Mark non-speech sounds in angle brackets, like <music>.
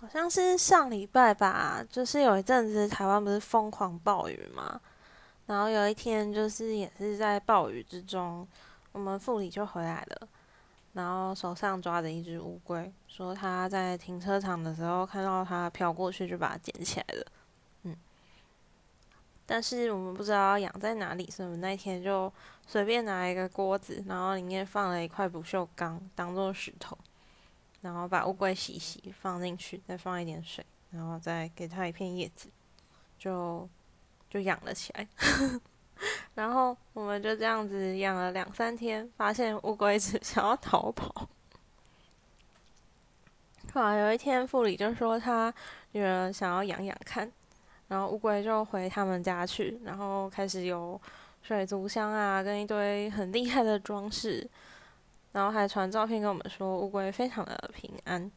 好像是上礼拜吧，就是有一阵子台湾不是疯狂暴雨嘛，然后有一天就是也是在暴雨之中，我们副理就回来了，然后手上抓着一只乌龟，说他在停车场的时候看到它飘过去，就把它捡起来了。嗯，但是我们不知道养在哪里，所以我们那天就随便拿一个锅子，然后里面放了一块不锈钢当做石头。然后把乌龟洗洗，放进去，再放一点水，然后再给它一片叶子，就就养了起来。<laughs> 然后我们就这样子养了两三天，发现乌龟只 <laughs> 想要逃跑。后来有一天，副理就说他女儿想要养养看，然后乌龟就回他们家去，然后开始有水族箱啊，跟一堆很厉害的装饰。然后还传照片跟我们说乌龟非常的平安，